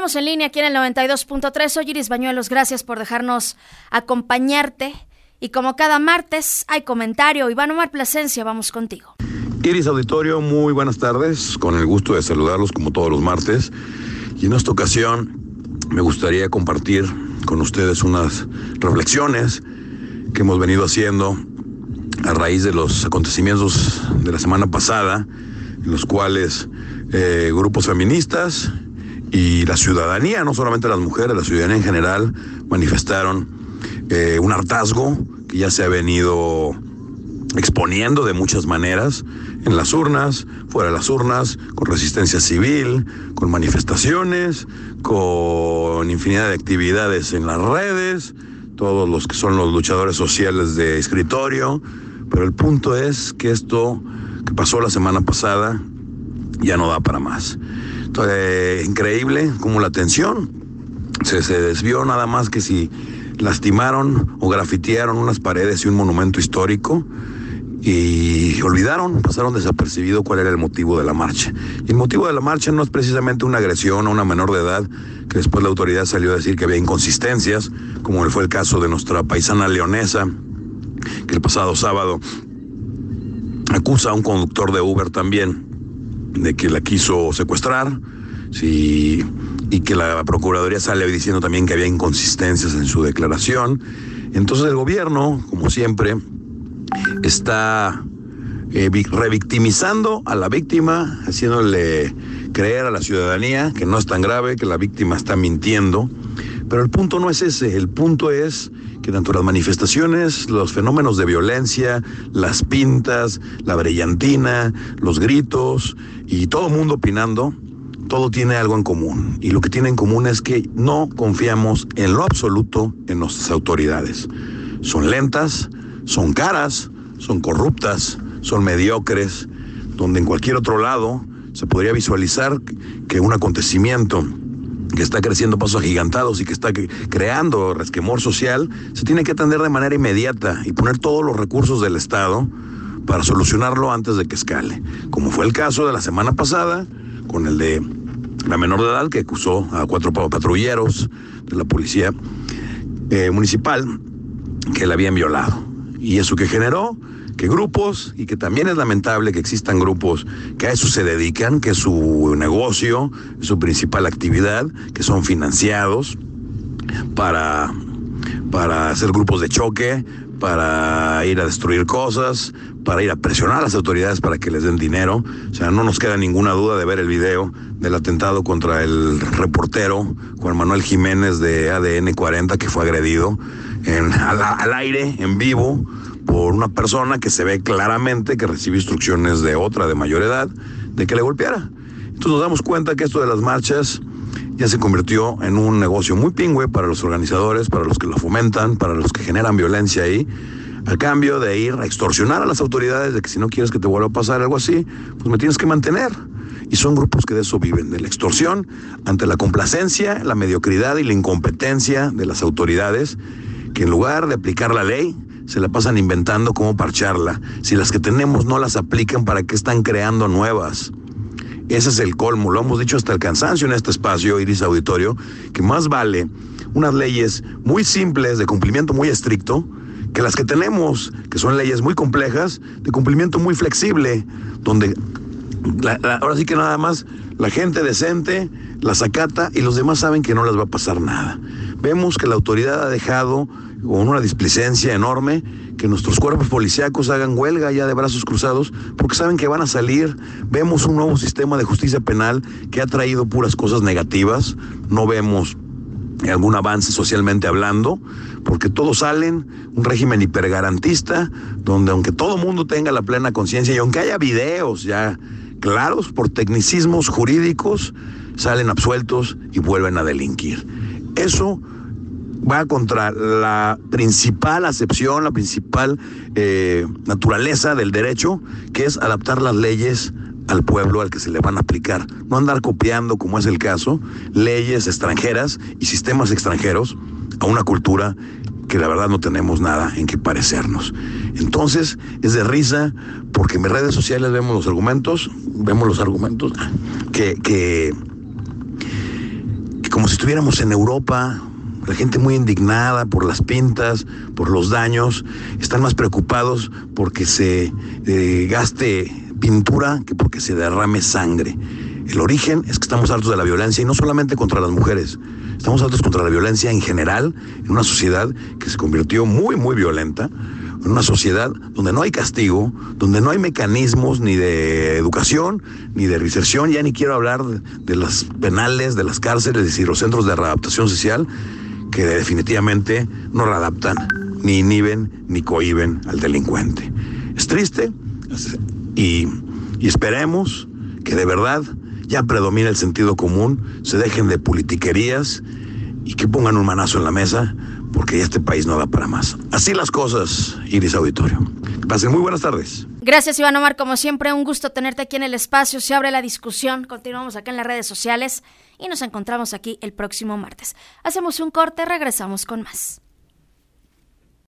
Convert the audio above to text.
estamos en línea aquí en el 92.3. Soy Iris Bañuelos, gracias por dejarnos acompañarte. Y como cada martes hay comentario, Iván Omar Plasencia, vamos contigo. Iris Auditorio, muy buenas tardes. Con el gusto de saludarlos como todos los martes. Y en esta ocasión me gustaría compartir con ustedes unas reflexiones que hemos venido haciendo a raíz de los acontecimientos de la semana pasada, en los cuales eh, grupos feministas y la ciudadanía, no solamente las mujeres, la ciudadanía en general, manifestaron eh, un hartazgo que ya se ha venido exponiendo de muchas maneras, en las urnas, fuera de las urnas, con resistencia civil, con manifestaciones, con infinidad de actividades en las redes, todos los que son los luchadores sociales de escritorio, pero el punto es que esto que pasó la semana pasada ya no da para más. Entonces, increíble como la tensión se, se desvió nada más que si lastimaron o grafitearon unas paredes y un monumento histórico y olvidaron, pasaron desapercibido cuál era el motivo de la marcha. Y el motivo de la marcha no es precisamente una agresión a una menor de edad, que después la autoridad salió a decir que había inconsistencias, como fue el caso de nuestra paisana leonesa, que el pasado sábado acusa a un conductor de Uber también de que la quiso secuestrar, sí, y que la Procuraduría sale diciendo también que había inconsistencias en su declaración. Entonces el gobierno, como siempre, está eh, revictimizando a la víctima, haciéndole creer a la ciudadanía que no es tan grave, que la víctima está mintiendo. Pero el punto no es ese, el punto es las manifestaciones, los fenómenos de violencia, las pintas, la brillantina, los gritos y todo el mundo opinando, todo tiene algo en común. Y lo que tiene en común es que no confiamos en lo absoluto en nuestras autoridades. Son lentas, son caras, son corruptas, son mediocres, donde en cualquier otro lado se podría visualizar que un acontecimiento que está creciendo pasos agigantados y que está creando resquemor social, se tiene que atender de manera inmediata y poner todos los recursos del Estado para solucionarlo antes de que escale, como fue el caso de la semana pasada con el de la menor de edad que acusó a cuatro patrulleros de la policía eh, municipal que la habían violado. Y eso que generó que grupos, y que también es lamentable que existan grupos que a eso se dedican, que es su negocio, su principal actividad, que son financiados para, para hacer grupos de choque, para ir a destruir cosas, para ir a presionar a las autoridades para que les den dinero. O sea, no nos queda ninguna duda de ver el video del atentado contra el reportero Juan Manuel Jiménez de ADN 40 que fue agredido en, al, aire, en vivo, por una persona que se ve claramente que recibe instrucciones de otra de mayor edad de que le golpeara. Entonces nos damos cuenta que esto de las marchas ya se convirtió en un negocio muy pingüe para los organizadores, para los que lo fomentan, para los que generan violencia ahí, a cambio de ir a extorsionar a las autoridades de que si no quieres que te vuelva a pasar algo así, pues me tienes que mantener. Y son grupos que de eso viven, de la extorsión, ante la complacencia, la mediocridad y la incompetencia de las autoridades que en lugar de aplicar la ley, se la pasan inventando cómo parcharla. Si las que tenemos no las aplican, ¿para qué están creando nuevas? Ese es el colmo, lo hemos dicho hasta el cansancio en este espacio, Iris Auditorio, que más vale unas leyes muy simples, de cumplimiento muy estricto, que las que tenemos, que son leyes muy complejas, de cumplimiento muy flexible, donde ahora sí que nada más la gente decente las acata y los demás saben que no les va a pasar nada. Vemos que la autoridad ha dejado con una displicencia enorme que nuestros cuerpos policíacos hagan huelga ya de brazos cruzados porque saben que van a salir. Vemos un nuevo sistema de justicia penal que ha traído puras cosas negativas. No vemos algún avance socialmente hablando, porque todos salen, un régimen hipergarantista, donde aunque todo mundo tenga la plena conciencia y aunque haya videos ya claros por tecnicismos jurídicos, salen absueltos y vuelven a delinquir. Eso va contra la principal acepción, la principal eh, naturaleza del derecho, que es adaptar las leyes al pueblo al que se le van a aplicar. No andar copiando, como es el caso, leyes extranjeras y sistemas extranjeros a una cultura que la verdad no tenemos nada en que parecernos. Entonces, es de risa, porque en mis redes sociales vemos los argumentos, vemos los argumentos que, que como si estuviéramos en Europa, la gente muy indignada por las pintas, por los daños, están más preocupados porque se eh, gaste pintura que porque se derrame sangre. El origen es que estamos hartos de la violencia y no solamente contra las mujeres, estamos hartos contra la violencia en general en una sociedad que se convirtió muy, muy violenta, en una sociedad donde no hay castigo, donde no hay mecanismos ni de educación, ni de reinserción, ya ni quiero hablar de, de las penales, de las cárceles y los centros de readaptación social, que definitivamente no readaptan, ni inhiben, ni cohiben al delincuente. Es triste y, y esperemos que de verdad ya predomine el sentido común, se dejen de politiquerías y que pongan un manazo en la mesa, porque este país no da para más. Así las cosas, Iris Auditorio. Pasen muy buenas tardes. Gracias, Iván Omar. Como siempre, un gusto tenerte aquí en el espacio. Se abre la discusión. Continuamos acá en las redes sociales y nos encontramos aquí el próximo martes. Hacemos un corte, regresamos con más.